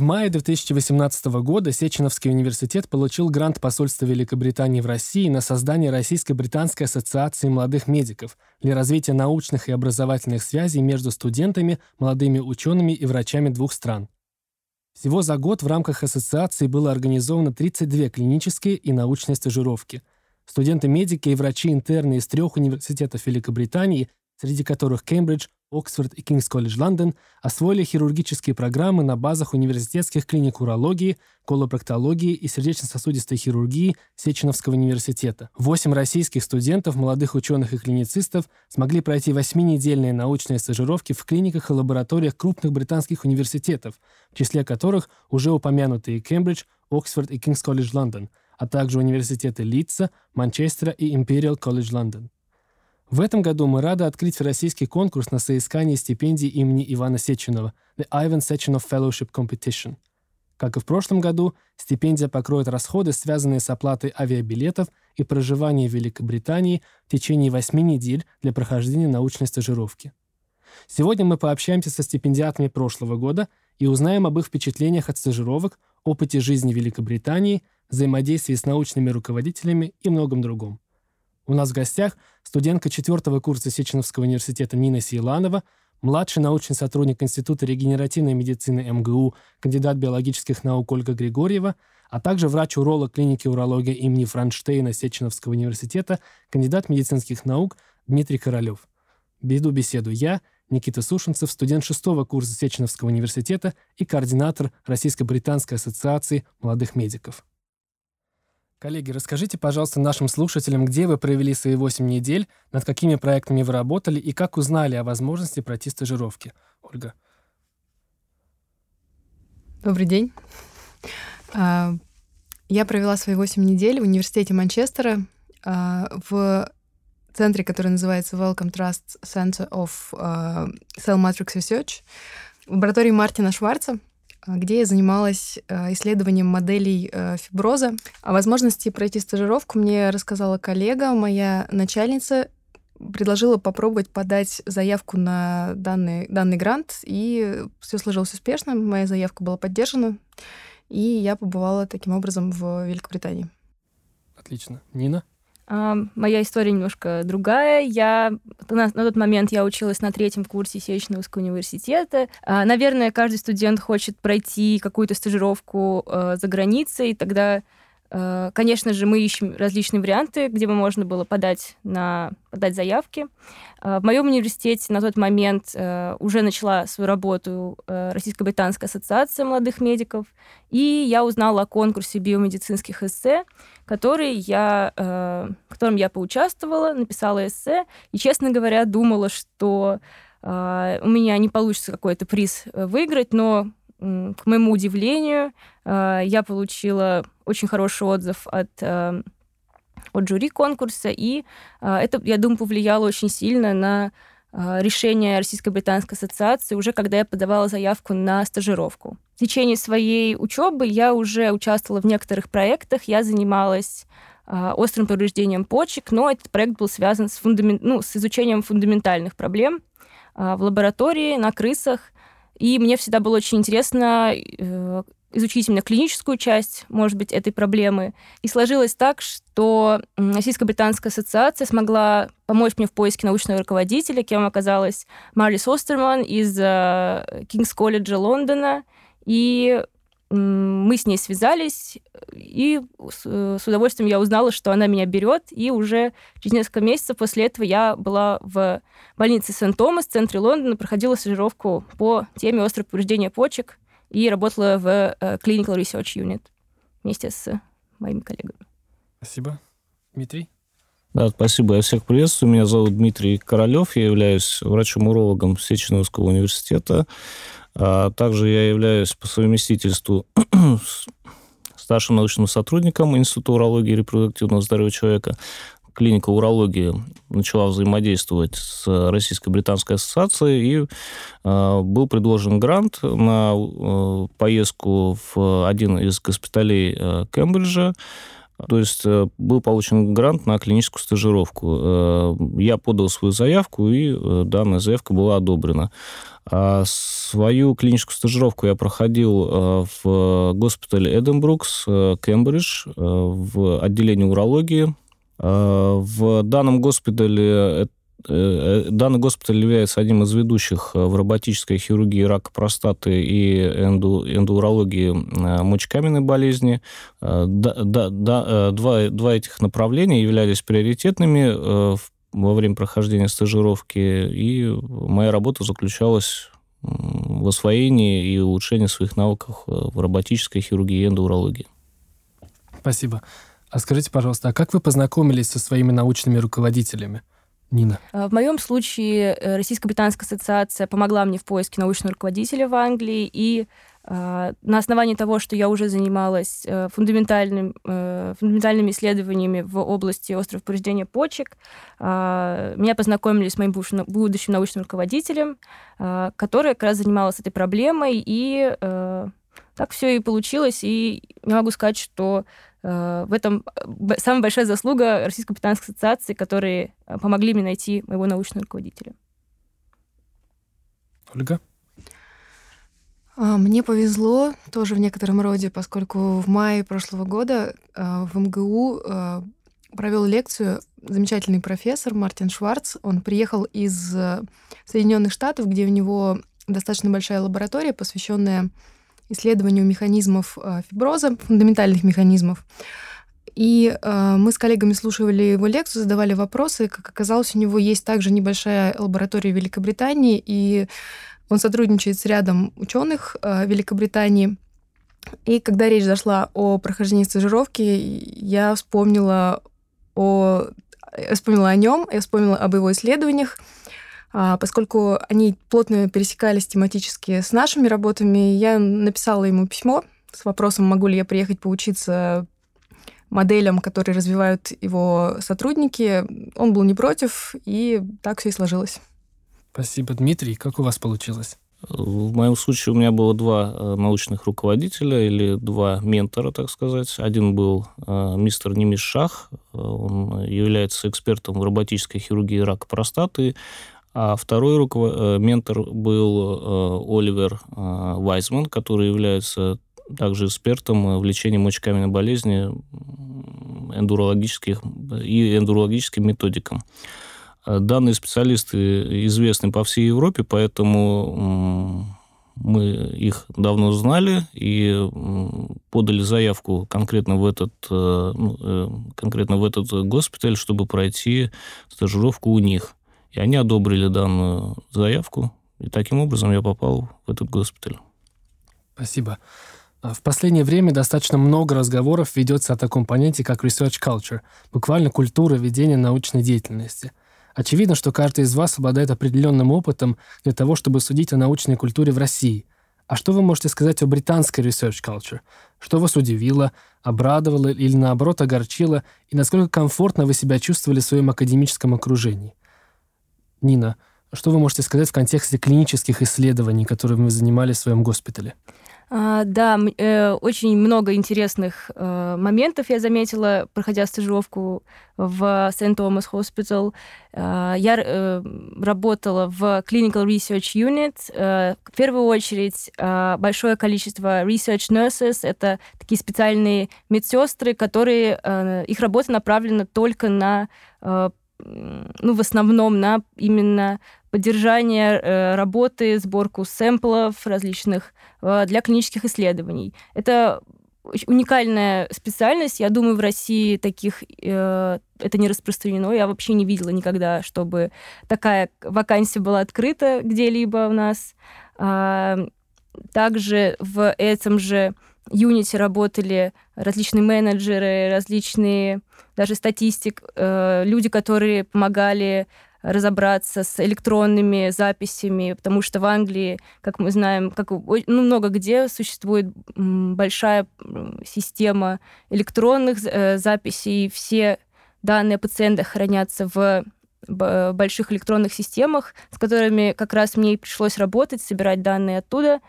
В мае 2018 года Сеченовский университет получил грант посольства Великобритании в России на создание Российско-британской ассоциации молодых медиков для развития научных и образовательных связей между студентами, молодыми учеными и врачами двух стран. Всего за год в рамках ассоциации было организовано 32 клинические и научные стажировки. Студенты-медики и врачи-интерны из трех университетов Великобритании, среди которых Кембридж, Оксфорд и Кингс колледж Лондон освоили хирургические программы на базах университетских клиник урологии, колопроктологии и сердечно-сосудистой хирургии Сеченовского университета. Восемь российских студентов, молодых ученых и клиницистов смогли пройти восьминедельные научные стажировки в клиниках и лабораториях крупных британских университетов, в числе которых уже упомянутые Кембридж, Оксфорд и Кингс колледж Лондон, а также университеты Лидса, Манчестера и Imperial колледж Лондон. В этом году мы рады открыть российский конкурс на соискание стипендий имени Ивана Сеченова The Ivan Sechenov Fellowship Competition. Как и в прошлом году, стипендия покроет расходы, связанные с оплатой авиабилетов и проживания в Великобритании в течение восьми недель для прохождения научной стажировки. Сегодня мы пообщаемся со стипендиатами прошлого года и узнаем об их впечатлениях от стажировок, опыте жизни в Великобритании, взаимодействии с научными руководителями и многом другом. У нас в гостях студентка четвертого курса Сеченовского университета Нина Сиеланова, младший научный сотрудник Института регенеративной медицины МГУ, кандидат биологических наук Ольга Григорьева, а также врач-уролог клиники урологии имени Франштейна Сеченовского университета, кандидат медицинских наук Дмитрий Королев. Веду беседу я, Никита Сушенцев, студент шестого курса Сеченовского университета и координатор Российско-британской ассоциации молодых медиков. Коллеги, расскажите, пожалуйста, нашим слушателям, где вы провели свои 8 недель, над какими проектами вы работали и как узнали о возможности пройти стажировки. Ольга. Добрый день. А, я провела свои 8 недель в университете Манчестера а, в центре, который называется Wellcome Trust Center of а, Cell Matrix Research, в лаборатории Мартина Шварца — где я занималась а, исследованием моделей а, фиброза. О возможности пройти стажировку мне рассказала коллега, моя начальница предложила попробовать подать заявку на данный, данный грант, и все сложилось успешно, моя заявка была поддержана, и я побывала таким образом в Великобритании. Отлично. Нина? Моя история немножко другая. Я на, на тот момент я училась на третьем курсе Сеченовского университета. А, наверное, каждый студент хочет пройти какую-то стажировку э, за границей. Тогда, конечно же, мы ищем различные варианты, где бы можно было подать, на, подать заявки. А, в моем университете на тот момент э, уже начала свою работу Российско-британская ассоциация молодых медиков, и я узнала о конкурсе биомедицинских эссе, который я, э, в котором я поучаствовала, написала эссе, и, честно говоря, думала, что э, у меня не получится какой-то приз э, выиграть, но к моему удивлению, я получила очень хороший отзыв от, от жюри конкурса, и это, я думаю, повлияло очень сильно на решение Российско-британской ассоциации уже когда я подавала заявку на стажировку. В течение своей учебы я уже участвовала в некоторых проектах, я занималась э, острым повреждением почек, но этот проект был связан с, фундамент, ну, с изучением фундаментальных проблем э, в лаборатории, на крысах. И мне всегда было очень интересно э, изучить именно клиническую часть, может быть, этой проблемы. И сложилось так, что Российско-британская ассоциация смогла помочь мне в поиске научного руководителя, кем оказалась Марис Остерман из Кингс колледжа Лондона. И мы с ней связались, и с удовольствием я узнала, что она меня берет, и уже через несколько месяцев после этого я была в больнице Сент-Томас, в центре Лондона, проходила стажировку по теме острого повреждения почек и работала в э, Clinical Research Unit вместе с моими коллегами. Спасибо. Дмитрий? Да, спасибо. Я всех приветствую. Меня зовут Дмитрий Королев. Я являюсь врачом-урологом Сеченовского университета. А также я являюсь по совместительству старшим научным сотрудником Института урологии и репродуктивного здоровья человека. Клиника урологии начала взаимодействовать с Российско-британской ассоциацией, и э, был предложен грант на э, поездку в один из госпиталей э, Кембриджа, То есть э, был получен грант на клиническую стажировку. Э, я подал свою заявку, и э, данная заявка была одобрена. А свою клиническую стажировку я проходил в госпитале Эденбрукс, Кембридж, в отделении урологии. В данном госпитале Э, данный госпиталь является одним из ведущих э, в роботической хирургии рака простаты и энду, эндоурологии э, мочекаменной болезни. Да, да, да, два, два этих направления являлись приоритетными во время прохождения стажировки, и моя работа заключалась в освоении и улучшении своих навыков в роботической хирургии и эндоурологии. Спасибо. А скажите, пожалуйста, а как вы познакомились со своими научными руководителями? Нина? Э, в моем случае э, Российско-британская ассоциация помогла мне в поиске научного руководителя в Англии, и э, на основании того, что я уже занималась фундаментальным, фундаментальными исследованиями в области острого повреждения почек, меня познакомили с моим бывшим, будущим научным руководителем, который как раз занималась этой проблемой, и так все и получилось. И я могу сказать, что Э, в этом э, самая большая заслуга Российской британской ассоциации, которые э, помогли мне найти моего научного руководителя. Ольга? А, мне повезло тоже в некотором роде, поскольку в мае прошлого года в МГУ провел лекцию замечательный профессор Мартин Шварц. Он приехал из Соединенных Штатов, где у него достаточно большая лаборатория, посвященная исследованию механизмов э, фиброза, фундаментальных механизмов. И э, мы с коллегами слушали его лекцию, задавали вопросы. Как оказалось, у него есть также небольшая лаборатория в Великобритании, и он сотрудничает с рядом ученых э, Великобритании. И когда речь зашла о прохождении стажировки, я вспомнила о, я вспомнила о нем, я вспомнила об его исследованиях. А, поскольку они плотно пересекались тематически с нашими работами, я написала ему письмо с вопросом, могу ли я приехать поучиться моделям, которые развивают его сотрудники. Он был не против, и так все и сложилось. Спасибо, Дмитрий. Как у вас получилось? В моем случае у меня было два э, научных руководителя или два ментора, так сказать. Один был э, мистер Немис Шах, он является экспертом в роботической хирургии рака простаты, а второй руковод... Э, ментор был э, Оливер э, Вайсман, который является также экспертом в лечении мочекаменной болезни эндурологических и эндурологическим методикам. Данные специалисты известны по всей Европе, поэтому мы их давно знали и подали заявку конкретно в этот, ну, конкретно в этот госпиталь, чтобы пройти стажировку у них. И они одобрили данную заявку, и таким образом я попал в этот госпиталь. Спасибо. А в последнее время достаточно много разговоров ведется о таком понятии, как research culture, буквально культура ведения научной деятельности. Очевидно, что каждый из вас обладает определенным опытом для того, чтобы судить о научной культуре в России. А что вы можете сказать о британской research culture? Что вас удивило, обрадовало или наоборот огорчило, и насколько комфортно вы себя чувствовали в своем академическом окружении? Нина, что вы можете сказать в контексте клинических исследований, которыми вы занимались в своем госпитале? А, да, э, очень много интересных э, моментов я заметила, проходя стажировку в Сент-Томас Hospital. Э, я работала в Clinical Research Unit. Э, в первую очередь, э, большое количество research nurses — это такие специальные медсестры, которые, э, их работа направлена только на э, ну, в основном на именно поддержание э, работы, сборку сэмплов различных э, для клинических исследований. Это уникальная специальность. Я думаю, в России таких э, это не распространено. Я вообще не видела никогда, чтобы такая вакансия была открыта где-либо у нас. А, также в этом же Unity работали различные менеджеры, различные даже статистик, э, люди, которые помогали разобраться с электронными записями, потому что в Англии, как мы знаем, как ну, много где существует большая система электронных э, записей, все данные пациента хранятся в больших электронных системах, с которыми как раз мне и пришлось работать, собирать данные оттуда.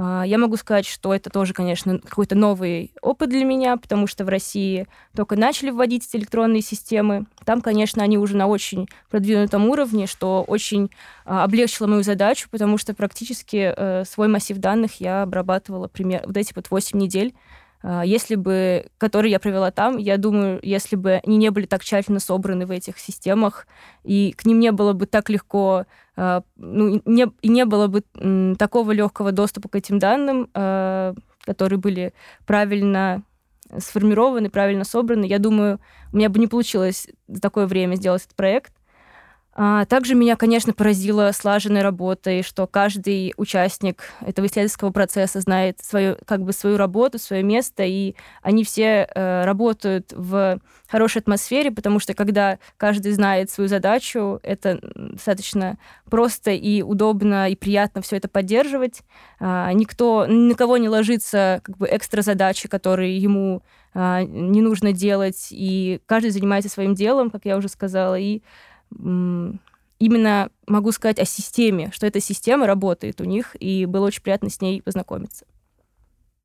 А, я могу сказать, что это тоже, конечно, какой-то новый опыт для меня, потому что в России только начали вводить эти электронные системы. Там, конечно, они уже на очень продвинутом уровне, что очень а, облегчило мою задачу, потому что практически э, свой массив данных я обрабатывала пример, вот эти вот 8 недель. А, если бы, которые я провела там, я думаю, если бы они не были так тщательно собраны в этих системах, и к ним не было бы так легко, а, ну, не, и не было бы такого легкого доступа к этим данным, а, которые были правильно сформированы, правильно собраны, я думаю, у меня бы не получилось за такое время сделать этот проект. А, также меня, конечно, поразила слаженная работа, и что каждый участник этого исследовательского процесса знает свою, как бы свою работу, свое место, и они все э, работают в хорошей атмосфере, потому что когда каждый знает свою задачу, это достаточно просто и удобно и приятно все это поддерживать. А, никто, никого не ложится как бы экстра задачи, которые ему а, не нужно делать, и каждый занимается своим делом, как я уже сказала, и именно могу сказать о системе, что эта система работает у них, и было очень приятно с ней познакомиться.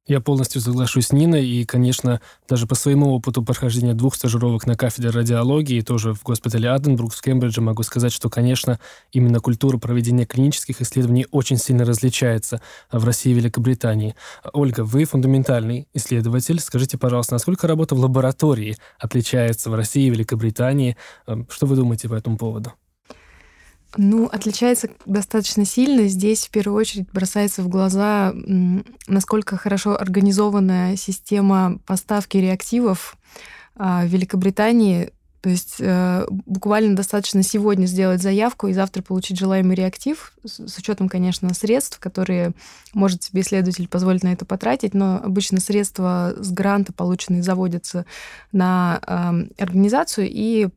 Я полностью соглашусь с Ниной, и, конечно, даже по своему опыту прохождения двух стажировок на кафедре радиологии, тоже в госпитале Аденбрук в Кембридже, могу сказать, что, конечно, именно культура проведения клинических исследований очень сильно различается в России и Великобритании. Ольга, вы фундаментальный исследователь. Скажите, пожалуйста, насколько работа в лаборатории отличается в России и Великобритании? Эм, что вы думаете по этому поводу? Ну, отличается достаточно сильно. Здесь в первую очередь бросается в глаза, насколько хорошо организованная система поставки реактивов а, в Великобритании. То есть э, буквально достаточно сегодня сделать заявку и завтра получить желаемый реактив, с учетом, конечно, средств, которые может себе исследователь позволить на это потратить, но обычно средства с гранта, полученные, заводятся на организацию и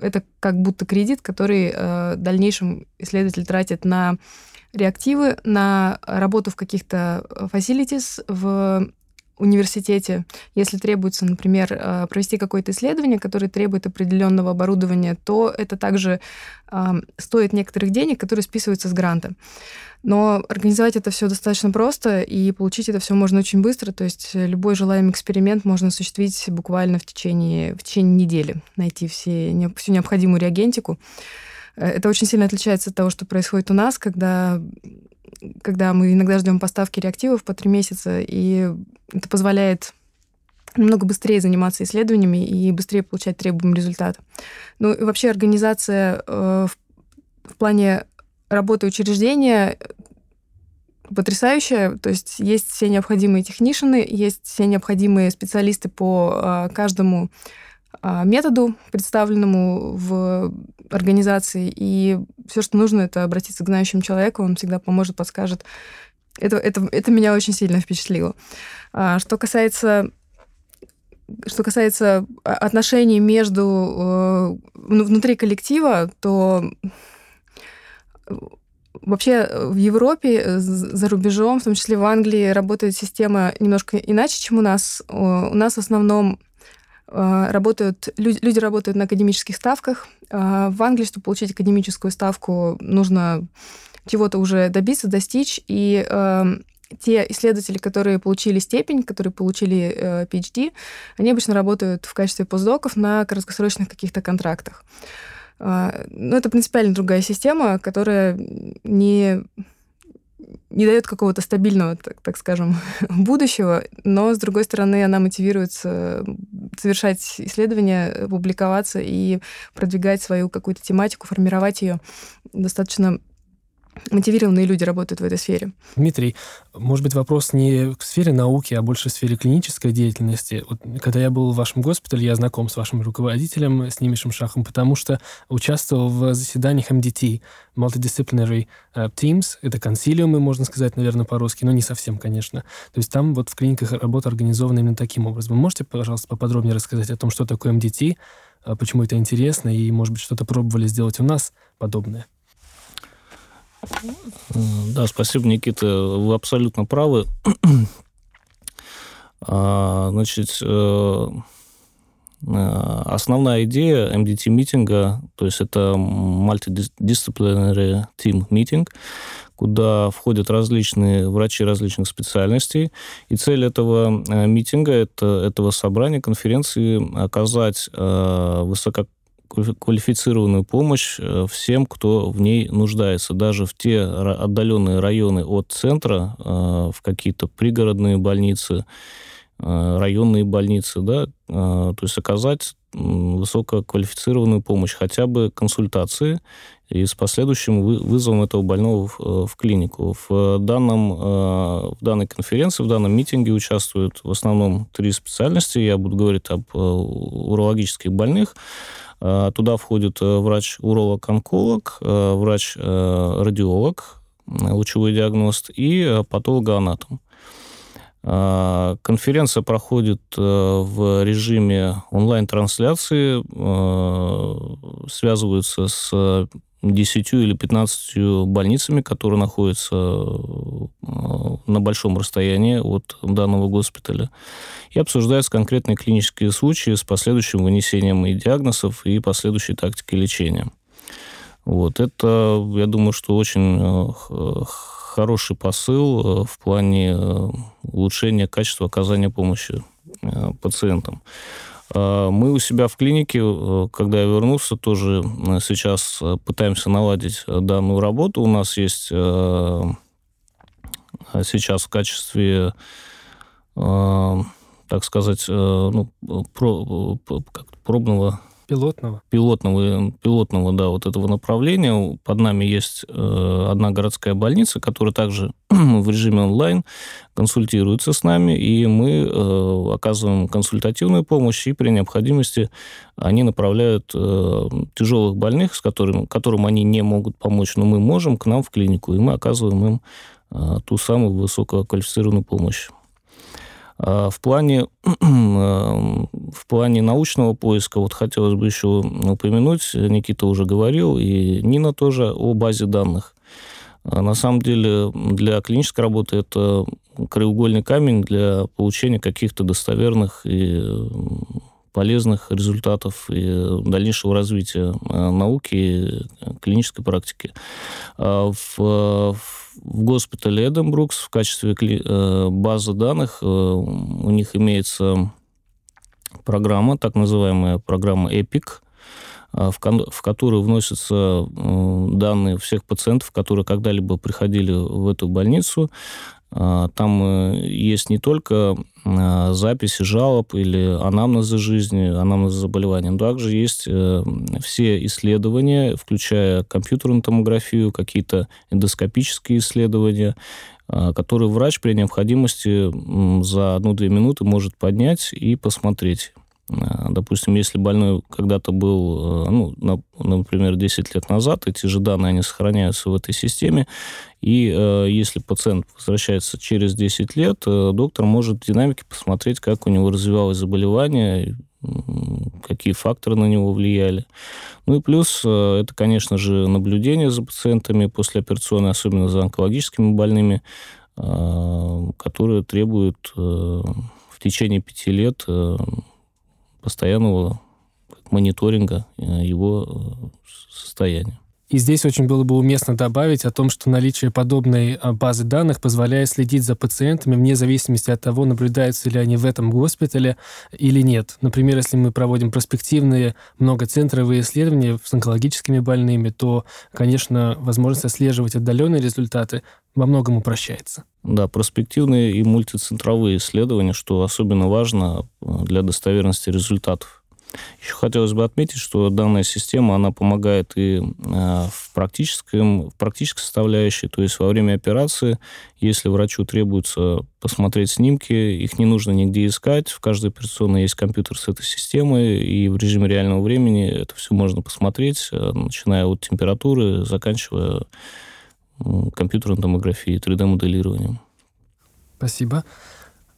это как будто кредит, который э, в дальнейшем исследователь тратит на реактивы, на работу в каких-то facilities в университете, если требуется, например, э, провести какое-то исследование, которое требует определенного оборудования, то это также э, стоит некоторых денег, которые списываются с гранта. Но организовать это все достаточно просто, и получить это все можно очень быстро. То есть любой желаемый эксперимент можно осуществить буквально в течение, в течение недели, найти все, всю необходимую реагентику. Э, это очень сильно отличается от того, что происходит у нас, когда, когда мы иногда ждем поставки реактивов по три месяца, и это позволяет намного быстрее заниматься исследованиями и быстрее получать требуемый результат. Ну и вообще организация э, в, в плане работы учреждения потрясающая. То есть есть все необходимые технишины, есть все необходимые специалисты по а, каждому методу, представленному в организации. И все, что нужно, это обратиться к знающему человеку, он всегда поможет, подскажет. Это, это, это меня очень сильно впечатлило. А, что касается что касается отношений между э, внутри коллектива, то Вообще э, в Европе, э, за рубежом, в том числе в Англии, работает система немножко иначе, чем у нас. У нас в основном э, работают, люди, люди работают на академических ставках. А в Англии, чтобы получить академическую ставку, нужно чего-то уже добиться, достичь. И э, те исследователи, которые получили степень, которые получили э, PhD, они обычно работают в качестве постдоков на краткосрочных каких-то контрактах. А, ну, это принципиально другая система, которая не, не дает какого-то стабильного, так, так скажем, будущего, но, с другой стороны, она мотивирует совершать исследования, публиковаться и продвигать свою какую-то тематику, формировать ее достаточно мотивированные люди работают в этой сфере. Дмитрий, может быть, вопрос не в сфере науки, а больше в сфере клинической деятельности. Вот, когда я был в вашем госпитале, я знаком с вашим руководителем, с Нимишем Шахом, потому что участвовал в заседаниях MDT, Multidisciplinary uh, Teams, это консилиумы, можно сказать, наверное, по-русски, но не совсем, конечно. То есть там вот в клиниках работа организована именно таким образом. Вы можете, пожалуйста, поподробнее рассказать о том, что такое MDT, а почему это интересно, и, может быть, что-то пробовали сделать у нас подобное? Да, спасибо, Никита. Вы абсолютно правы. А, значит, э, Основная идея MDT-митинга, то есть это Multidisciplinary Team Meeting, куда входят различные врачи различных специальностей. И цель этого митинга, это, этого собрания, конференции, оказать высоко квалифицированную помощь э, всем, кто в ней нуждается, даже в те отдаленные районы от центра, э, в какие-то пригородные больницы, э, районные больницы, да, то есть оказать высококвалифицированную помощь, хотя бы консультации и с последующим вызовом этого больного в, в клинику. В, данном, в данной конференции, в данном митинге участвуют в основном три специальности. Я буду говорить об урологических больных, Э, туда входит э, врач-уролог-онколог, э, врач-радиолог, лучевой диагност и патологоанатом. Конференция проходит в режиме онлайн-трансляции, связываются с 10 или 15 больницами, которые находятся на большом расстоянии от данного госпиталя и обсуждаются конкретные клинические случаи с последующим вынесением и диагнозов, и последующей тактикой лечения. Вот. Это, я думаю, что очень э, хороший посыл э, в плане э, улучшения качества оказания помощи пациентам. Мы у себя в клинике, когда я вернулся, тоже сейчас пытаемся наладить данную работу. У нас есть сейчас в качестве так сказать, э, ну, пробного Пилотного? Пилотного, пилотного, да, вот этого направления. Под нами есть э, одна городская больница, которая также в режиме онлайн консультируется с нами, и мы э, оказываем консультативную помощь, и при необходимости они направляют э, тяжелых больных, с которыми, которым они не могут помочь, но мы можем, к нам в клинику, и мы оказываем им э, ту самую высококвалифицированную помощь. А в плане, в плане научного поиска, вот хотелось бы еще упомянуть, Никита уже говорил, и Нина тоже, о базе данных. А на самом деле для клинической работы это краеугольный камень для получения каких-то достоверных и полезных результатов и дальнейшего развития а, науки и клинической практики. В, в в госпитале Эденбрукс в качестве э, базы данных э, у них имеется программа, так называемая программа EPIC, э, в которую вносятся данные всех пациентов, которые когда-либо приходили в эту больницу, там э, есть не только а, записи жалоб или анамнезы жизни, анамнезы заболеваний, но также есть э, все исследования, включая компьютерную томографию, какие-то эндоскопические исследования, а, которые врач при необходимости за одну-две минуты может поднять и посмотреть. Э, допустим, если больной когда-то был, э, ну, например, 10 лет назад, эти же данные, они сохраняются в этой системе, и э, если пациент возвращается через 10 лет, доктор может в динамике посмотреть, как у него развивалось заболевание, какие факторы на него влияли. Ну и плюс, это, конечно же, наблюдение за пациентами после операционной, особенно за онкологическими больными, которые требуют в течение пяти лет постоянного мониторинга э, его э, состояния. И здесь очень было бы уместно добавить о том, что наличие подобной а, базы данных позволяет следить за пациентами вне зависимости от того, наблюдаются ли они в этом госпитале или нет. Например, если мы проводим проспективные многоцентровые исследования с онкологическими больными, то, конечно, возможность отслеживать отдаленные результаты во многом упрощается. Да, проспективные и мультицентровые исследования, что особенно важно э, для достоверности результатов. Еще хотелось бы отметить, что данная система, она помогает и э, в, практическом, в практической составляющей, то есть во время операции, если врачу требуется посмотреть снимки, их не нужно нигде искать, в каждой операционной есть компьютер с этой системой, и в режиме реального времени это все можно посмотреть, э, начиная от температуры, заканчивая компьютерной томографией, 3D-моделированием. Спасибо.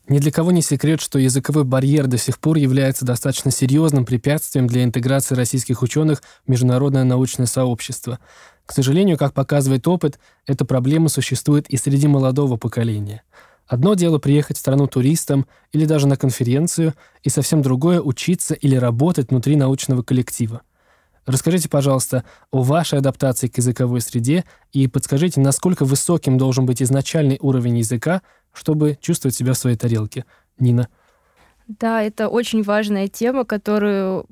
Ни для кого не секрет, что языковой барьер до сих пор является достаточно серьезным препятствием для интеграции российских ученых в международное научное сообщество. К сожалению, как показывает опыт, эта проблема существует и среди молодого поколения. Одно дело приехать в страну туристом или даже на конференцию, и совсем другое — учиться или работать внутри научного коллектива. Расскажите, пожалуйста, о вашей адаптации к языковой среде и подскажите, насколько высоким должен быть изначальный уровень языка, чтобы чувствовать себя в своей тарелке. Нина. Да, это очень важная тема, которую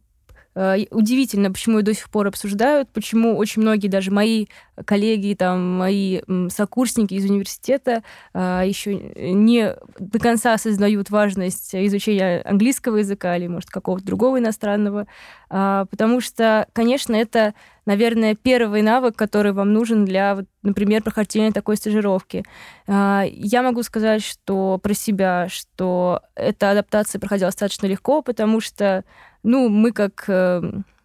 удивительно, почему ее до сих пор обсуждают, почему очень многие, даже мои коллеги, там, мои сокурсники из университета а, еще не до конца осознают важность изучения английского языка или, может, какого-то другого иностранного, а, потому что, конечно, это, наверное, первый навык, который вам нужен для, например, прохождения такой стажировки. А, я могу сказать, что про себя, что эта адаптация проходила достаточно легко, потому что ну, мы как э,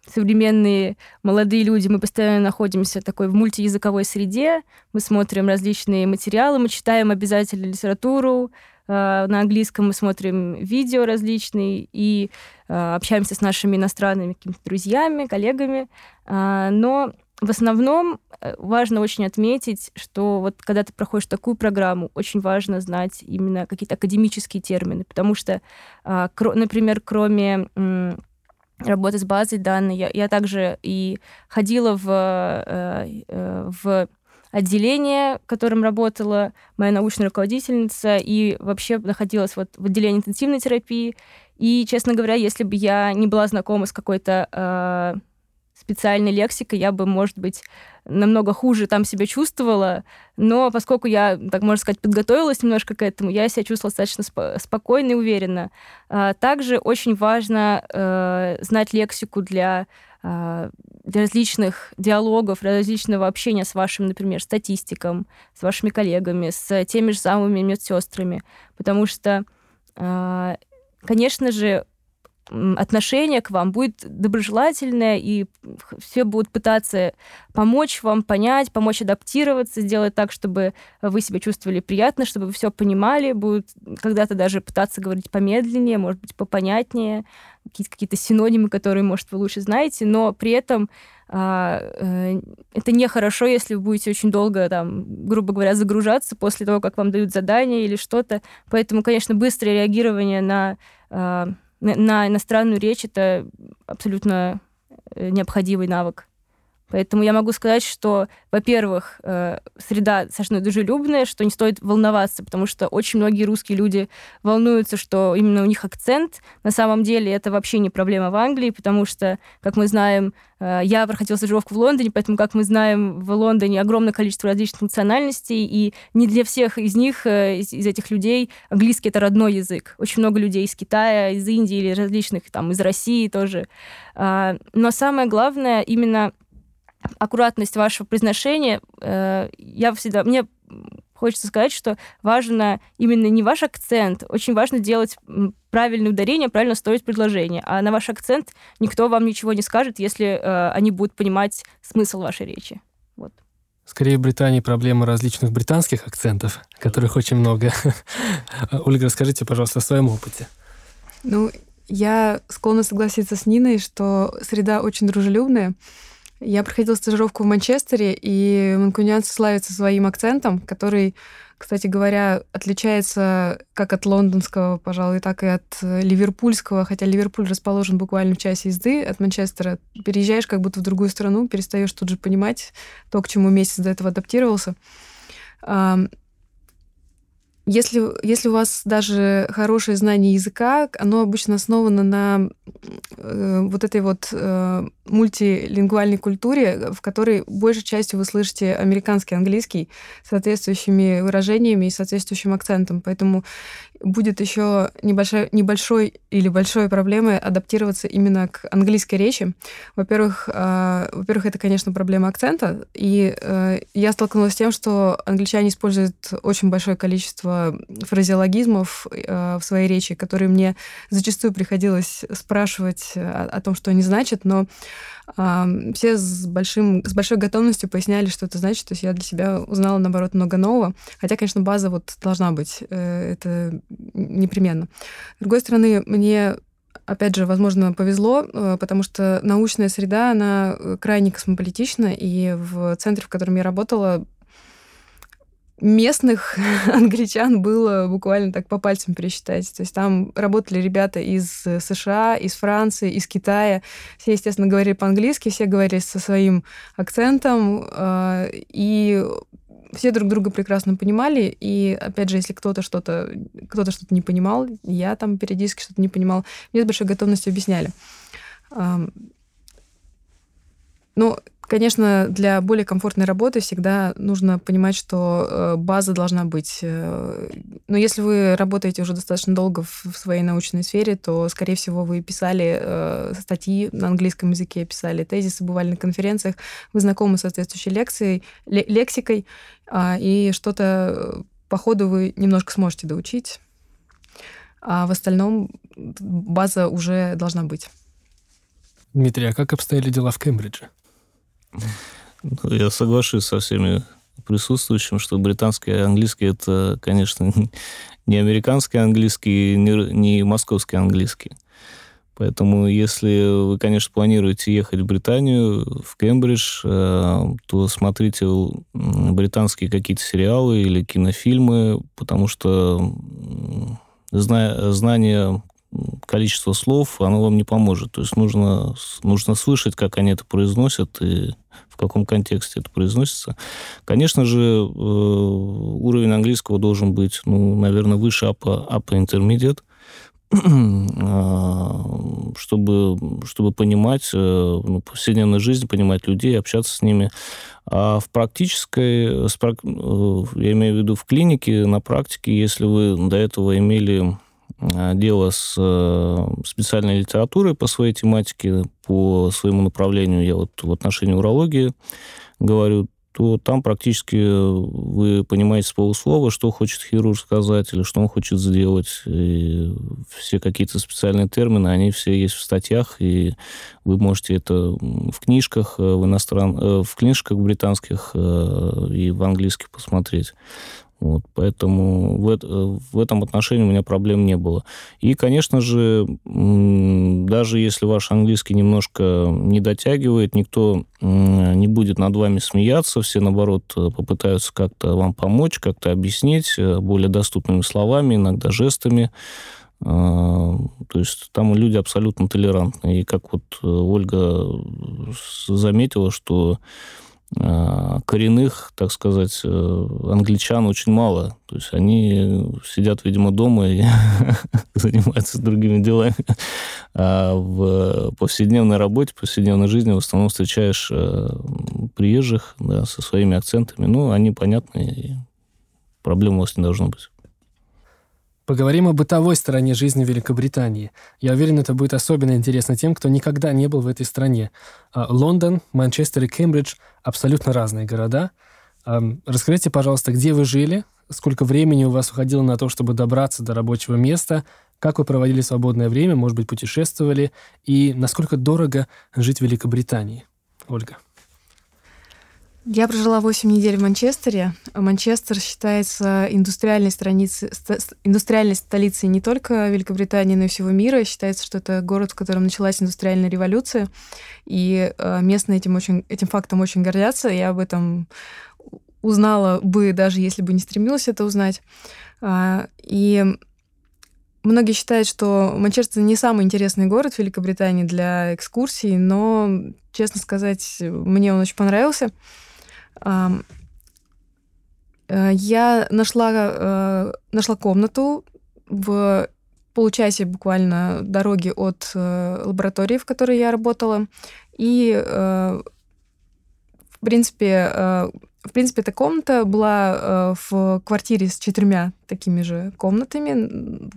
современные молодые люди, мы постоянно находимся такой в мультиязыковой среде, мы смотрим различные материалы, мы читаем обязательно литературу, э, на английском мы смотрим видео различные и э, общаемся с нашими иностранными какими-то друзьями, коллегами. Э, но в основном э, важно очень отметить, что вот когда ты проходишь такую программу, очень важно знать именно какие-то академические термины, потому что, кро- например, кроме работы с базой данных. Я, я также и ходила в, э, э, в отделение, в котором работала моя научная руководительница, и вообще находилась вот в отделении интенсивной терапии. И, честно говоря, если бы я не была знакома с какой-то э, специальной лексикой, я бы, может быть, намного хуже там себя чувствовала, но поскольку я, так можно сказать, подготовилась немножко к этому, я себя чувствовала достаточно сп- спокойно и уверенно. А, также очень важно э, знать лексику для э, для различных диалогов, для различного общения с вашим, например, статистиком, с вашими коллегами, с теми же самыми медсестрами, потому что, э, конечно же, отношение к вам будет доброжелательное, и все будут пытаться помочь вам понять, помочь адаптироваться, сделать так, чтобы вы себя чувствовали приятно, чтобы вы все понимали, будут когда-то даже пытаться говорить помедленнее, может быть, попонятнее, какие-то какие синонимы, которые, может, вы лучше знаете, но при этом а, э, это нехорошо, если вы будете очень долго, там, грубо говоря, загружаться после того, как вам дают задание или что-то. Поэтому, конечно, быстрое реагирование на а, на иностранную речь это абсолютно э, необходимый навык. Поэтому я могу сказать, что, во-первых, э, среда достаточно дружелюбная, что не стоит волноваться, потому что очень многие русские люди волнуются, что именно у них акцент. На самом деле это вообще не проблема в Англии, потому что, как мы знаем, э, я проходила стажировку в Лондоне, поэтому, как мы знаем, в Лондоне огромное количество различных национальностей, и не для всех из них, э, из, из этих людей, английский — это родной язык. Очень много людей из Китая, из Индии или различных, там, из России тоже. А, но самое главное именно аккуратность вашего произношения, э, я всегда... Мне хочется сказать, что важно именно не ваш акцент, очень важно делать правильное ударение, правильно строить предложение. А на ваш акцент никто вам ничего не скажет, если э, они будут понимать смысл вашей речи. Вот. Скорее, в Британии проблема различных британских акцентов, которых очень много. Ольга, расскажите, пожалуйста, о своем опыте. Ну, я склонна согласиться с Ниной, что среда очень дружелюбная. Я проходила стажировку в Манчестере, и манкунианцы славятся своим акцентом, который, кстати говоря, отличается как от лондонского, пожалуй, так и от э, ливерпульского, хотя Ливерпуль расположен буквально в часе езды от Манчестера. Переезжаешь как будто в другую страну, перестаешь тут же понимать то, к чему месяц до этого адаптировался. Если, если у вас даже хорошее знание языка, оно обычно основано на э, вот этой вот э, мультилингвальной культуре, в которой большей частью вы слышите американский английский с соответствующими выражениями и соответствующим акцентом. Поэтому будет еще небольшой, небольшой или большой проблемой адаптироваться именно к английской речи. Во-первых, э, во-первых, это, конечно, проблема акцента. И э, я столкнулась с тем, что англичане используют очень большое количество фразеологизмов э, в своей речи, которые мне зачастую приходилось спрашивать о, о том, что они значат, но все с, большим, с большой готовностью поясняли, что это значит. То есть я для себя узнала, наоборот, много нового. Хотя, конечно, база вот должна быть. Э, это непременно. С другой стороны, мне опять же, возможно, повезло, э, потому что научная среда, она крайне космополитична, и в центре, в котором я работала, местных англичан было буквально так по пальцам пересчитать. То есть там работали ребята из э, США, из Франции, из Китая. Все, естественно, говорили по-английски, все говорили со своим акцентом. Э, и все друг друга прекрасно понимали, и опять же, если кто-то что-то кто-то что-то не понимал, я там периодически что-то не понимал, мне с большой готовностью объясняли. Ну, Конечно, для более комфортной работы всегда нужно понимать, что э, база должна быть. Э, но если вы работаете уже достаточно долго в своей научной сфере, то, скорее всего, вы писали э, статьи на английском языке, писали тезисы, бывали на конференциях, вы знакомы с соответствующей лекцией, лексикой, а, и что-то по ходу вы немножко сможете доучить. А в остальном база уже должна быть. Дмитрий, а как обстояли дела в Кембридже? Ну, я соглашусь со всеми присутствующим, что британский английский это, конечно, не американский английский, не, не московский английский. Поэтому, если вы, конечно, планируете ехать в Британию, в Кембридж, э, то смотрите британские какие-то сериалы или кинофильмы, потому что знание количество слов, оно вам не поможет. То есть нужно, нужно слышать, как они это произносят и в каком контексте это произносится. Конечно же, э, уровень английского должен быть, ну, наверное, выше upper, upper intermediate, а, чтобы, чтобы понимать ну, повседневную жизнь, понимать людей, общаться с ними. А в практической, э, я имею в виду в клинике, на практике, если вы до этого имели Э, дело с э, специальной литературой по своей тематике, по своему направлению, я вот в отношении урологии говорю, то там практически вы понимаете с полуслова, что хочет хирург сказать или что он хочет сделать. И все какие-то специальные термины, они все есть в статьях, и вы можете это в книжках, э, в, иностран... в книжках британских и в английских посмотреть. Вот, поэтому в, в этом отношении у меня проблем не было. И, конечно же, даже если ваш английский немножко не дотягивает, никто не будет над вами смеяться, все, наоборот, попытаются как-то вам помочь, как-то объяснить э, более доступными словами, иногда жестами. А, то есть там люди абсолютно толерантны. И как вот э, Ольга заметила, что коренных, так сказать, э, англичан очень мало. То есть они сидят, видимо, дома и занимаются другими делами. А в повседневной работе, повседневной жизни в основном встречаешь э, приезжих да, со своими акцентами. Ну, они понятны, и проблем у вас не должно быть. Поговорим о бытовой стороне жизни Великобритании. Я уверен, это будет особенно интересно тем, кто никогда не был в этой стране. А, Лондон, Манчестер и Кембридж – абсолютно разные города. Расскажите, пожалуйста, где вы жили, сколько времени у вас уходило на то, чтобы добраться до рабочего места, как вы проводили свободное время, может быть, путешествовали, и насколько дорого жить в Великобритании? Ольга. Я прожила 8 недель в Манчестере. Манчестер считается индустриальной, страницей, индустриальной столицей не только Великобритании, но и всего мира. Считается, что это город, в котором началась индустриальная революция. И э, местные этим, очень, этим фактом очень гордятся. Я об этом узнала бы, даже если бы не стремилась это узнать. А, и Многие считают, что Манчестер не самый интересный город в Великобритании для экскурсий, но, честно сказать, мне он очень понравился. Э, я нашла, э, нашла комнату в получасе буквально дороги от э, лаборатории, в которой я работала. И, в принципе, в принципе, эта комната была в квартире с четырьмя такими же комнатами,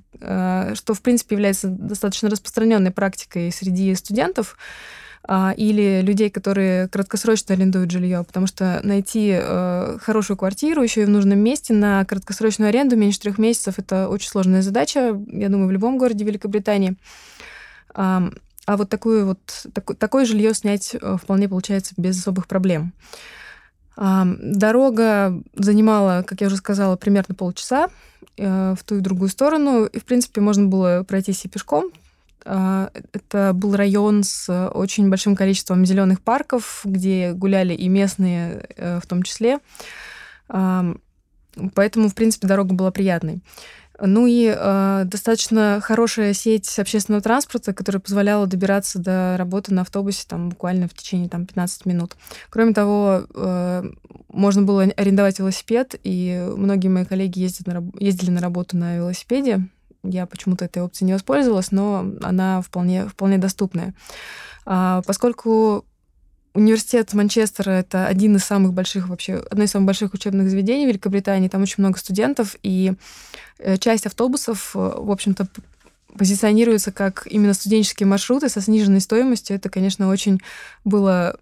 что, в принципе, является достаточно распространенной практикой среди студентов. А, или людей, которые краткосрочно арендуют жилье, потому что найти э, хорошую квартиру еще и в нужном месте на краткосрочную аренду меньше трех месяцев это очень сложная задача, я думаю, в любом городе Великобритании. А, вот такую вот так, такое жилье снять э, вполне получается без особых проблем. Дорога занимала, как я уже сказала, примерно полчаса э, в ту и другую сторону. И, в принципе, можно было пройтись и пешком, это был район с очень большим количеством зеленых парков, где гуляли и местные э, в том числе. поэтому, в принципе, дорога была приятной. Ну и э, достаточно хорошая сеть общественного транспорта, которая позволяла добираться до работы на автобусе там, буквально в течение там, 15 минут. Кроме того, э, можно было арендовать велосипед, и многие мои коллеги ездят на, ездили на работу на велосипеде. Я почему-то этой опцией не воспользовалась, но она вполне, вполне доступная. А, поскольку Университет Манчестера — это один из самых больших вообще, одно из самых больших учебных заведений в Великобритании. Там очень много студентов, и э, часть автобусов, э, в общем-то, позиционируется как именно студенческие маршруты со сниженной стоимостью. Это, конечно, очень было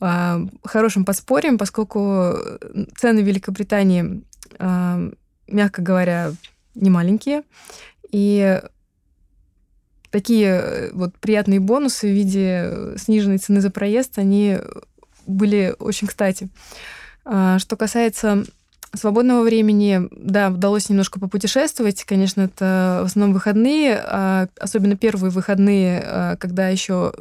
э, хорошим подспорьем, поскольку цены в Великобритании, э, мягко говоря, не маленькие. И такие э, вот приятные бонусы в виде э, сниженной цены за проезд, они были очень кстати. А, что касается свободного времени, да, удалось немножко попутешествовать. Конечно, это в основном выходные, а особенно первые выходные, а, когда еще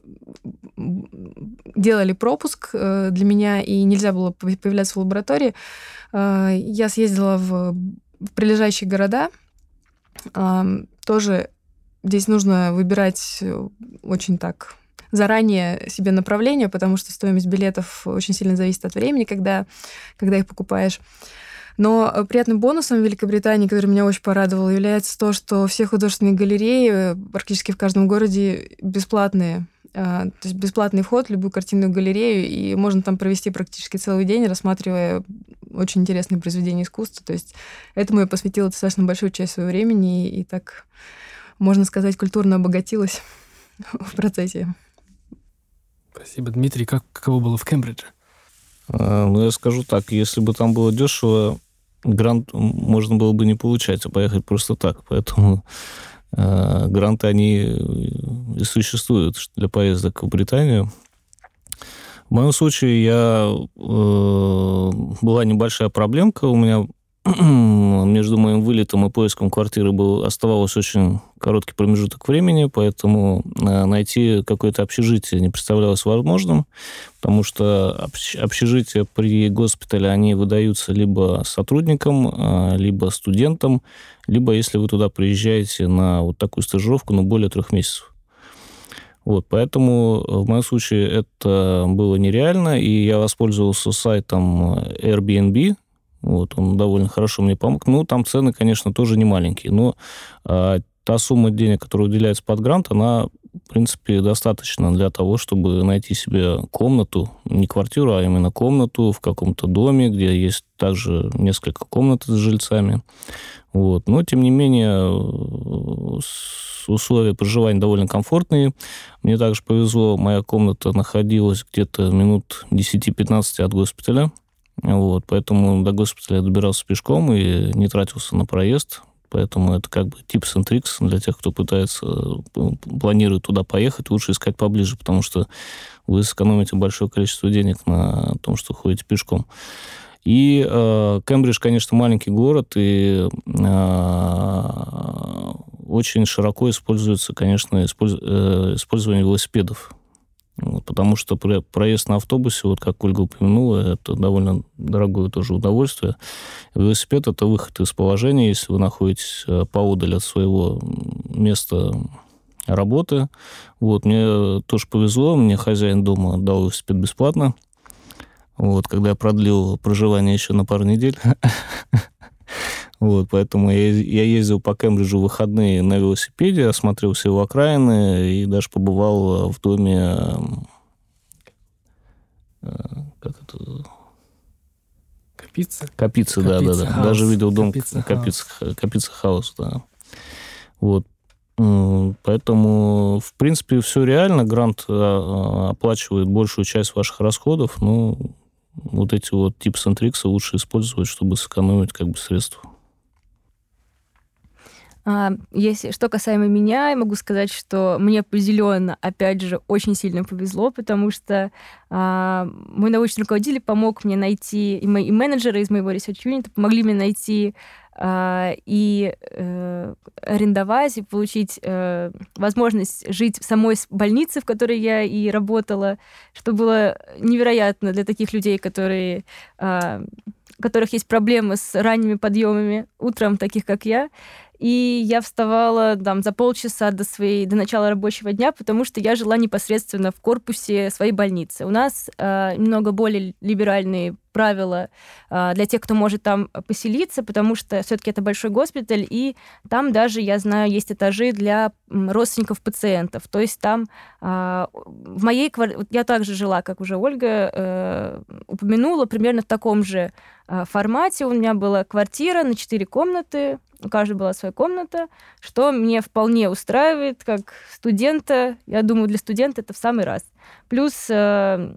делали пропуск э, для меня, и нельзя было появляться в лаборатории. Я съездила в прилежащие города, тоже Здесь нужно выбирать э, очень так заранее себе направление, потому что стоимость билетов очень сильно зависит от времени, когда, когда их покупаешь. Но э, приятным бонусом в Великобритании, который меня очень порадовал, является то, что все художественные галереи э, практически в каждом городе бесплатные. То есть бесплатный вход в любую картинную галерею, и можно там провести практически целый день, рассматривая очень интересные произведения искусства. То есть этому я посвятила достаточно большую часть своего времени, и, и так можно сказать, культурно обогатилась в процессе. Спасибо, Дмитрий. Как, каково было в Кембридже? А, ну, я скажу так, если бы там было дешево, грант можно было бы не получать, а поехать просто так. Поэтому гранты, они и существуют для поездок в Британию. В моем случае я, э, была небольшая проблемка. У меня между моим вылетом и поиском квартиры был, оставался очень короткий промежуток времени, поэтому э, найти какое-то общежитие не представлялось возможным, потому что общежития при госпитале, они выдаются либо сотрудникам, э, либо студентам, либо если вы туда приезжаете на вот такую стажировку, но более трех месяцев. Вот, поэтому в моем случае это было нереально, и я воспользовался сайтом Airbnb, вот, он довольно хорошо мне помог. Ну, там цены, конечно, тоже не маленькие, но а, та сумма денег, которая уделяется под грант, она, в принципе, достаточно для того, чтобы найти себе комнату, не квартиру, а именно комнату в каком-то доме, где есть также несколько комнат с жильцами. Вот. Но, тем не менее, условия проживания довольно комфортные. Мне также повезло, моя комната находилась где-то минут 10-15 от госпиталя. Вот, поэтому до госпиталя я добирался пешком и не тратился на проезд. Поэтому это как бы and tricks для тех, кто пытается, э, планирует туда поехать, лучше искать поближе, потому что вы сэкономите большое количество денег на том, что ходите пешком. И э, Кембридж, конечно, маленький город, и э, очень широко используется, конечно, использ... э, использование велосипедов потому что проезд на автобусе, вот как Ольга упомянула, это довольно дорогое тоже удовольствие. Велосипед – это выход из положения, если вы находитесь э, поодаль от своего места работы. Вот, мне тоже повезло, мне хозяин дома дал велосипед бесплатно. Вот, когда я продлил проживание еще на пару недель. Вот, поэтому я, я ездил по Кембриджу в выходные на велосипеде, осмотрел все его окраины и даже побывал в доме... Э, как это... Капица? Капица, да, да, да. Даже видел дом Капица, Капица, Капица Хаус, да. Вот. Поэтому, в принципе, все реально. Грант э, э, оплачивает большую часть ваших расходов. но вот эти вот tips and лучше использовать, чтобы сэкономить как бы средства. А, если что касаемо меня, я могу сказать, что мне определенно, опять же, очень сильно повезло, потому что а, мой научный руководитель помог мне найти, и, мои, и менеджеры из моего research unit помогли мне найти а, и э, арендовать, и получить э, возможность жить в самой больнице, в которой я и работала, что было невероятно для таких людей, которые у которых есть проблемы с ранними подъемами утром, таких как я. И я вставала там за полчаса до, своей, до начала рабочего дня, потому что я жила непосредственно в корпусе своей больницы. У нас э, немного более либеральные правила э, для тех, кто может там поселиться, потому что все-таки это большой госпиталь, и там даже, я знаю, есть этажи для родственников пациентов. То есть там э, в моей квартире... Я также жила, как уже Ольга э, упомянула, примерно в таком же э, формате. У меня была квартира на четыре комнаты, у каждого была своя комната, что мне вполне устраивает как студента. Я думаю, для студента это в самый раз. Плюс э,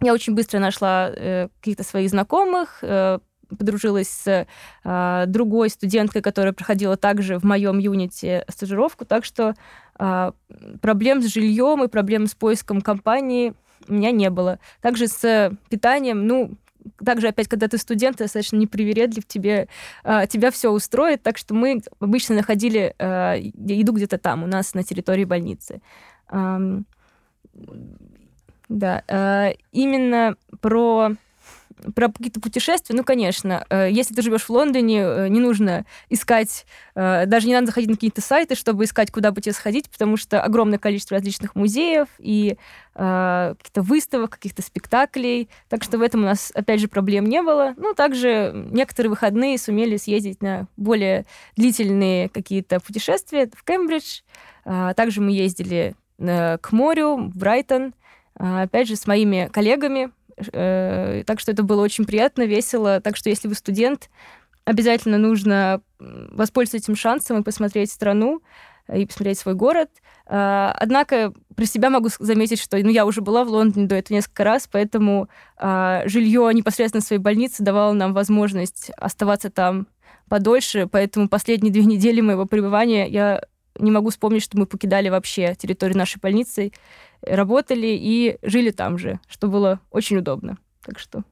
я очень быстро нашла э, каких-то своих знакомых, э, подружилась с э, другой студенткой, которая проходила также в моем юните стажировку, так что э, проблем с жильем и проблем с поиском компании у меня не было. Также с питанием, ну, также опять, когда ты студент, ты достаточно непривередлив, тебе, э, тебя все устроит, так что мы обычно находили э, еду где-то там, у нас на территории больницы. Эм, да, э, именно про про какие-то путешествия, ну, конечно, э, если ты живешь в Лондоне, э, не нужно искать, даже не надо заходить на какие-то сайты, чтобы искать, куда бы тебе сходить, потому что огромное количество различных музеев и каких-то выставок, каких-то спектаклей. Так что в этом у нас, опять же, проблем не было. Ну, также некоторые выходные сумели съездить на более длительные какие-то путешествия в Кембридж. Также мы ездили к морю, в Брайтон, опять же, с моими коллегами, Э, так что это было очень приятно, весело. Так что если вы студент, обязательно нужно воспользоваться этим шансом и посмотреть страну и посмотреть свой город. Э, однако про себя могу заметить, что ну, я уже была в Лондоне до этого несколько раз, поэтому э, жилье непосредственно в своей больнице давало нам возможность оставаться там подольше, поэтому последние две недели моего пребывания я не могу вспомнить, что мы покидали вообще территорию нашей больницы работали и жили там же, что было очень удобно. Так что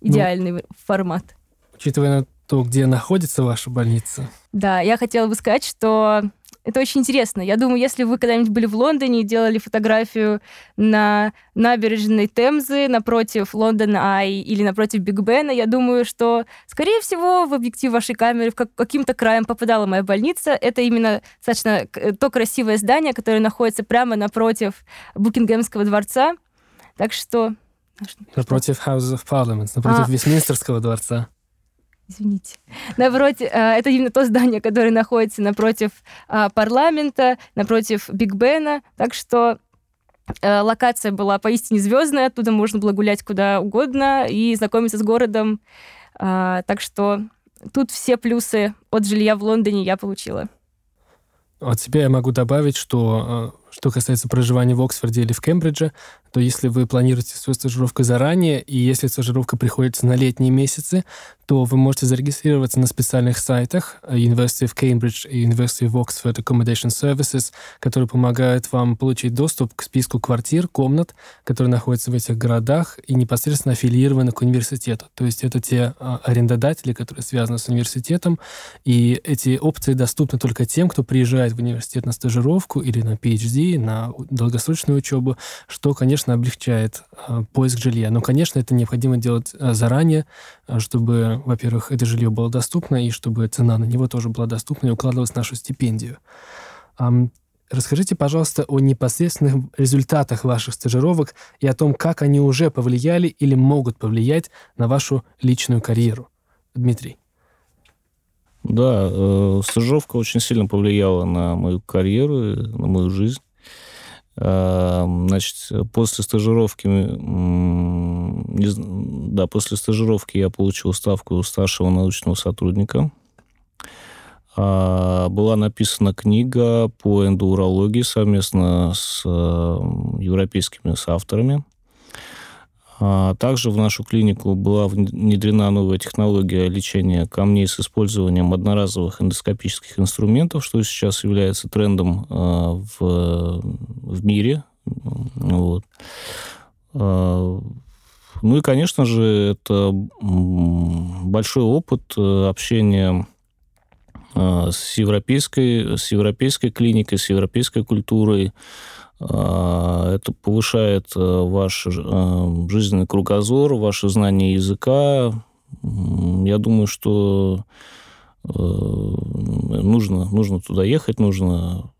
идеальный ну, формат. Учитывая то, где находится ваша больница. Да, я хотела бы сказать, что это очень интересно. Я думаю, если вы когда-нибудь были в Лондоне и делали фотографию на набережной Темзы напротив Лондона Ай или напротив Биг Бена, я думаю, что, скорее всего, в объектив вашей камеры в как, каким-то краем попадала моя больница. Это именно достаточно то красивое здание, которое находится прямо напротив Букингемского дворца. Так что... Напротив Houses of Parliament, напротив а. Вестминстерского дворца извините, напротив, э, это именно то здание, которое находится напротив а, парламента, напротив Биг Бена, так что э, локация была поистине звездная, оттуда можно было гулять куда угодно и знакомиться с городом, а, так что тут все плюсы от жилья в Лондоне я получила. От себя я могу добавить, что э, что касается проживания в Оксфорде или в Кембридже, то если вы планируете свою стажировку заранее, и если стажировка приходится на летние месяцы, то вы можете зарегистрироваться на специальных сайтах University of Cambridge и University of Oxford Accommodation Services, которые помогают вам получить доступ к списку квартир, комнат, которые находятся в этих городах и непосредственно аффилированы к университету. То есть это те а, арендодатели, которые связаны с университетом, и эти опции доступны только тем, кто приезжает в университет на стажировку или на PhD, на долгосрочную учебу, что, конечно, облегчает а, поиск жилья. Но, конечно, это необходимо делать а, заранее, чтобы во-первых, это жилье было доступно, и чтобы цена на него тоже была доступна и укладывалась в нашу стипендию. Расскажите, пожалуйста, о непосредственных результатах ваших стажировок и о том, как они уже повлияли или могут повлиять на вашу личную карьеру. Дмитрий. Да, э, стажировка очень сильно повлияла на мою карьеру, на мою жизнь. Значит, после стажировки, да, после стажировки я получил ставку старшего научного сотрудника. А, была написана книга по эндоурологии совместно с европейскими авторами. А также в нашу клинику была внедрена новая технология лечения камней с использованием одноразовых эндоскопических инструментов, что сейчас является трендом а, в, в мире. Вот. А, ну и, конечно же, это большой опыт э, общения с европейской, с европейской клиникой, с европейской культурой, это повышает э, ваш э, жизненный кругозор, ваше знание языка, Я думаю, что нужно, нужно туда ехать, нужно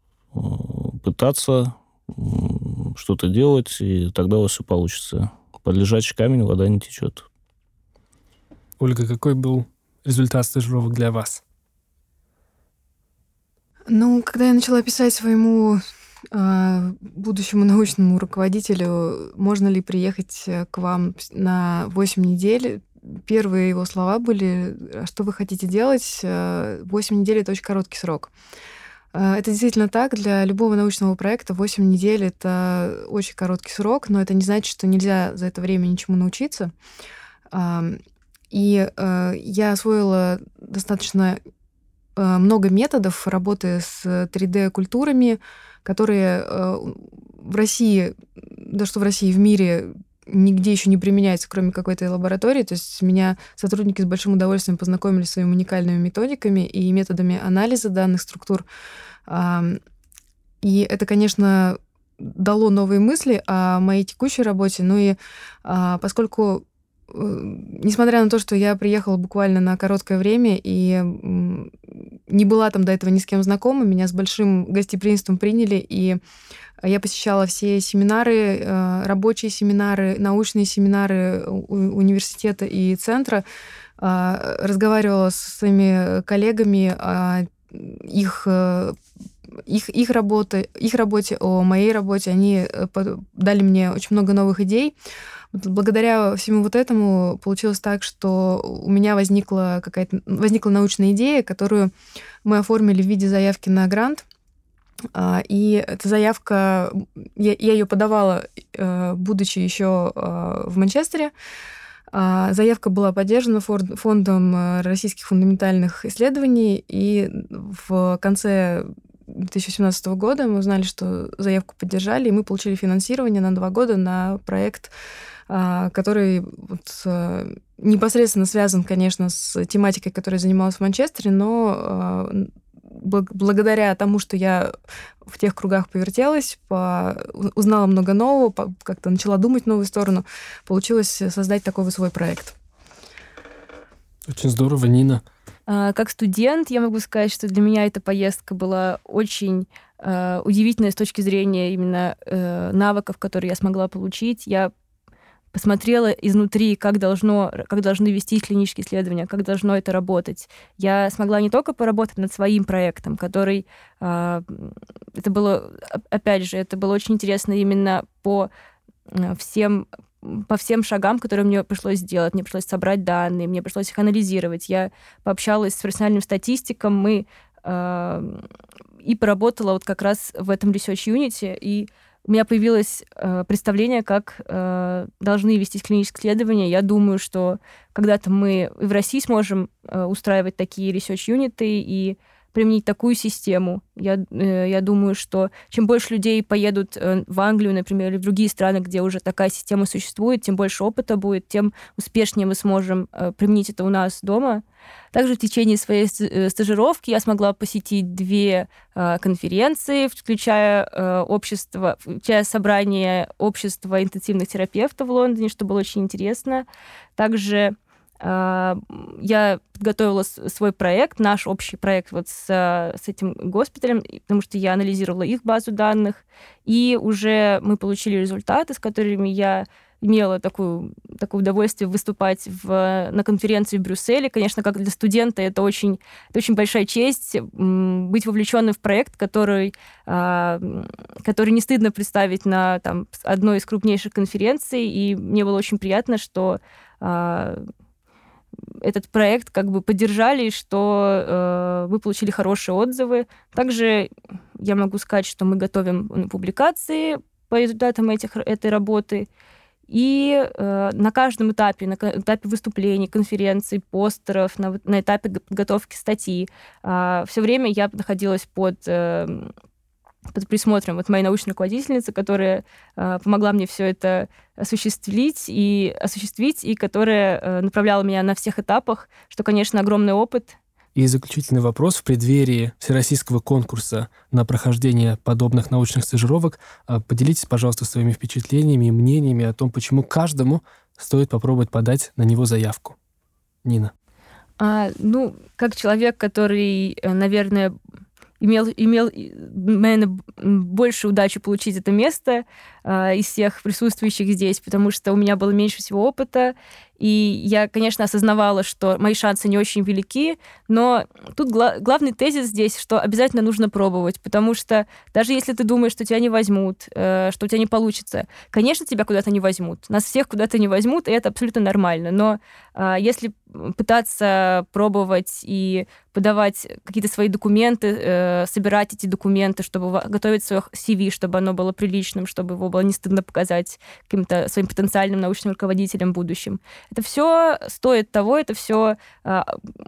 пытаться что-то делать, и тогда у вас все получится. Под лежачий камень вода не течет. Ольга, какой был результат стажировок для вас? Ну, когда я начала писать своему э, будущему научному руководителю, можно ли приехать э, к вам на 8 недель, первые его слова были, «А что вы хотите делать, 8 э, недель — это очень короткий срок. Э, это действительно так. Для любого научного проекта 8 недель — это очень короткий срок, но это не значит, что нельзя за это время ничему научиться. И я освоила достаточно Э, много методов работы с 3D-культурами, которые э, в России, да что в России, в мире нигде еще не применяется, кроме какой-то лаборатории. То есть меня сотрудники с большим удовольствием познакомили с своими уникальными методиками и методами анализа данных структур. И это, конечно, дало новые мысли о моей текущей работе. Ну и а, поскольку несмотря на то, что я приехала буквально на короткое время и не была там до этого ни с кем знакома, меня с большим гостеприимством приняли, и я посещала все семинары, э, рабочие семинары, научные семинары университета и центра, а, разговаривала с своими коллегами о их э, их, их, работы, их работе, о моей работе. Они дали мне очень много новых идей. Благодаря всему вот этому получилось так, что у меня возникла какая-то возникла научная идея, которую мы оформили в виде заявки на грант. А, и эта заявка, я, я ее подавала, э, будучи еще э, в Манчестере. А, заявка была поддержана фондом э, российских фундаментальных исследований, и в конце 2017 года мы узнали, что заявку поддержали, и мы получили финансирование на два года на проект а, который вот, а, непосредственно связан, конечно, с тематикой, которой я занималась в Манчестере, но а, благодаря тому, что я в тех кругах повертелась, по, узнала много нового, как-то начала думать в новую сторону, получилось создать такой свой проект. Очень здорово, Нина. Как студент я могу сказать, что для меня эта поездка была очень удивительная с точки зрения именно э, навыков, которые я смогла получить. Я посмотрела изнутри, как, должно, как должны вести клинические исследования, как должно это работать. Я смогла не только поработать над своим проектом, который... Э, это было, опять же, это было очень интересно именно по э, всем по всем шагам, которые мне пришлось сделать. Мне пришлось собрать данные, мне пришлось их анализировать. Я пообщалась с профессиональным статистиком, мы э, и поработала вот как раз в этом Research Unity, и у меня появилось э, представление, как э, должны вестись клинические исследования. Я думаю, что когда-то мы и в России сможем э, устраивать такие research-юниты и применить такую систему. Я, э, я думаю, что чем больше людей поедут э, в Англию, например, или в другие страны, где уже такая система существует, тем больше опыта будет, тем успешнее мы сможем э, применить это у нас дома. Также в течение своей стажировки я смогла посетить две конференции, включая общество, включая собрание общества интенсивных терапевтов в Лондоне, что было очень интересно. Также я подготовила свой проект, наш общий проект вот с, с этим госпиталем, потому что я анализировала их базу данных, и уже мы получили результаты, с которыми я имела такую, такое удовольствие выступать в, на конференции в Брюсселе. Конечно, как для студента это очень, это очень большая честь быть вовлеченным в проект, который, а, который не стыдно представить на там, одной из крупнейших конференций. И мне было очень приятно, что а, этот проект как бы поддержали, что э, вы получили хорошие отзывы. Также я могу сказать, что мы готовим публикации по результатам этих, этой работы. И э, на каждом этапе, на этапе выступлений, конференций, постеров, на, на этапе подготовки статьи, э, все время я находилась под э, под присмотром вот моей научной руководительницы, которая э, помогла мне все это осуществить и осуществить, и которая э, направляла меня на всех этапах, что, конечно, огромный опыт. И заключительный вопрос. В преддверии Всероссийского конкурса на прохождение подобных научных стажировок э, поделитесь, пожалуйста, своими впечатлениями и мнениями о том, почему каждому стоит попробовать подать на него заявку. Нина. А, ну, как человек, который, э, наверное, имел, имел наверное, больше удачи получить это место э, из всех присутствующих здесь, потому что у меня было меньше всего опыта, и я, конечно, осознавала, что мои шансы не очень велики, но тут гла- главный тезис здесь, что обязательно нужно пробовать, потому что даже если ты думаешь, что тебя не возьмут, э, что у тебя не получится, конечно, тебя куда-то не возьмут. Нас всех куда-то не возьмут, и это абсолютно нормально. Но э, если пытаться пробовать и подавать какие-то свои документы, э, собирать эти документы, чтобы готовить свое CV, чтобы оно было приличным, чтобы его было не стыдно показать каким-то своим потенциальным научным руководителям в будущем. Это все стоит того, это все э,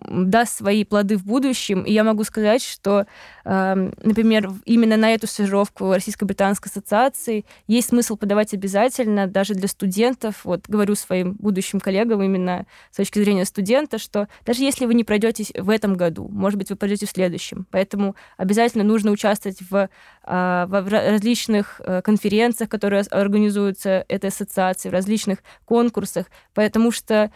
даст свои плоды в будущем. И я могу сказать, что, э, например, именно на эту стажировку Российско-британской ассоциации есть смысл подавать обязательно даже для студентов. Вот говорю своим будущим коллегам именно с точки зрения студента, что даже если вы не пройдете в этом году, может быть, вы пройдете в следующем. Поэтому обязательно нужно участвовать в, а, в различных э, конференциях, которые организуются этой ассоциацией, в различных конкурсах, потому что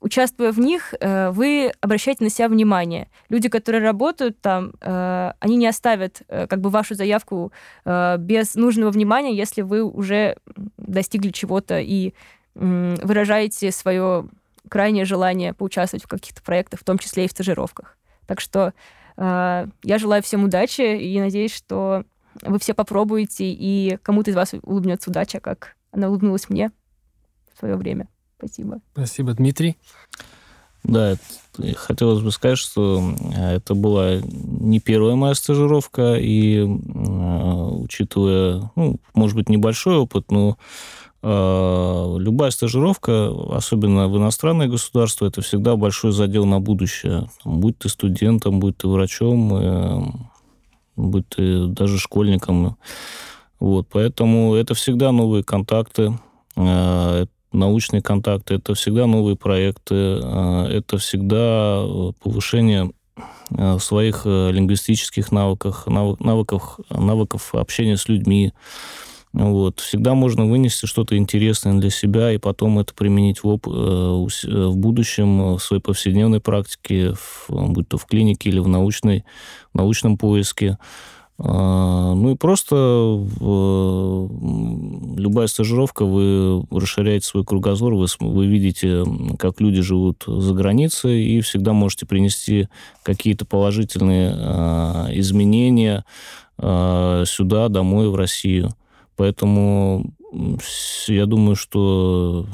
участвуя в них, э, вы обращаете на себя внимание. Люди, которые работают там, э, они не оставят как бы вашу заявку без нужного внимания, если вы уже достигли чего-то и выражаете свое крайнее желание поучаствовать в каких-то проектах, в том числе и в стажировках. Так что э, я желаю всем удачи и надеюсь, что вы все попробуете, и кому-то из вас улыбнется удача, как она улыбнулась мне в свое время. Спасибо. Спасибо, Дмитрий. Да, хотелось бы сказать, что это была не первая моя стажировка, и учитывая, ну, может быть, небольшой опыт, но Э, любая стажировка, особенно в иностранное государство, это всегда большой задел на будущее. Будь ты студентом, будь ты врачом, э, будь ты даже школьником. Вот, поэтому это всегда новые контакты, э, научные контакты, это всегда новые проекты, это всегда повышение своих лингвистических навыков, навыков, навыков общения с людьми, вот. Всегда можно вынести что-то интересное для себя и потом это применить в, оп- э, э, в будущем э, в своей повседневной практике, в, будь то в клинике или в научной, в научном поиске. А, ну и просто любая стажировка, вы расширяете свой кругозор, вы, вы видите, как люди живут за границей, и всегда можете принести какие-то положительные а, изменения а, сюда, домой, в Россию. Поэтому я думаю, что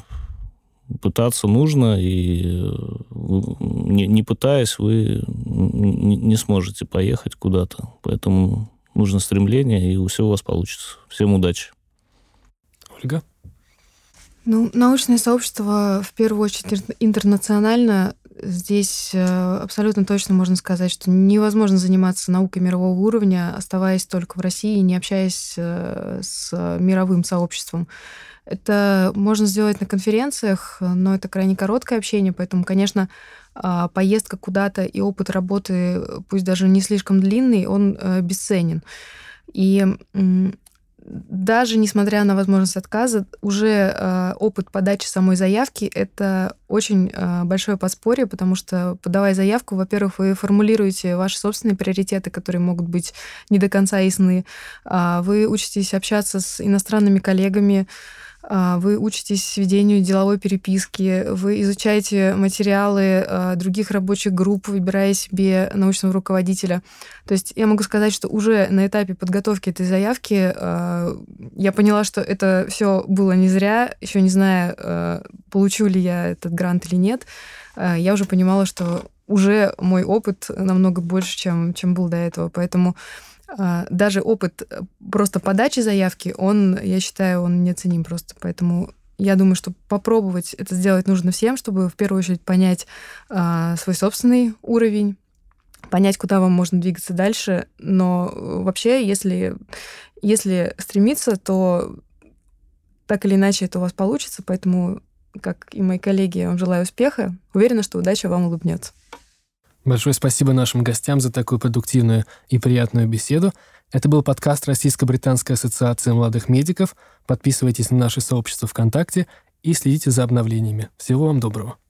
пытаться нужно, и не, не пытаясь, вы не, не сможете поехать куда-то. Поэтому нужно стремление, и все у вас получится. Всем удачи. Ольга? Ну, научное сообщество в первую очередь интернационально Здесь э, абсолютно точно можно сказать, что невозможно заниматься наукой мирового уровня, оставаясь только в России и не общаясь э, с мировым сообществом. Это можно сделать на конференциях, но это крайне короткое общение, поэтому, конечно, а, поездка куда-то и опыт работы, пусть даже не слишком длинный, он э, бесценен. И даже несмотря на возможность отказа, уже э, опыт подачи самой заявки это очень э, большое подспорье, потому что подавая заявку, во-первых, вы формулируете ваши собственные приоритеты, которые могут быть не до конца ясны. Э, вы учитесь общаться с иностранными коллегами, а, вы учитесь ведению деловой переписки, вы изучаете материалы а, других рабочих групп, выбирая себе научного руководителя. То есть я могу сказать, что уже на этапе подготовки этой заявки а, я поняла, что это все было не зря, еще не зная, получу ли я этот грант или нет. Я уже понимала, что уже мой опыт намного больше, чем, чем был до этого. Поэтому а, даже опыт э, просто подачи заявки, он, я считаю, он неоценим просто. Поэтому я думаю, что попробовать это сделать нужно всем, чтобы в первую очередь понять а, свой собственный уровень, понять, куда вам можно двигаться дальше. Но э, вообще, если, если стремиться, то так или иначе это у вас получится. Поэтому, как и мои коллеги, я вам желаю успеха. Уверена, что удача вам улыбнется. Большое спасибо нашим гостям за такую продуктивную и приятную беседу. Это был подкаст Российско-британской ассоциации молодых медиков. Подписывайтесь на наше сообщество ВКонтакте и следите за обновлениями. Всего вам доброго.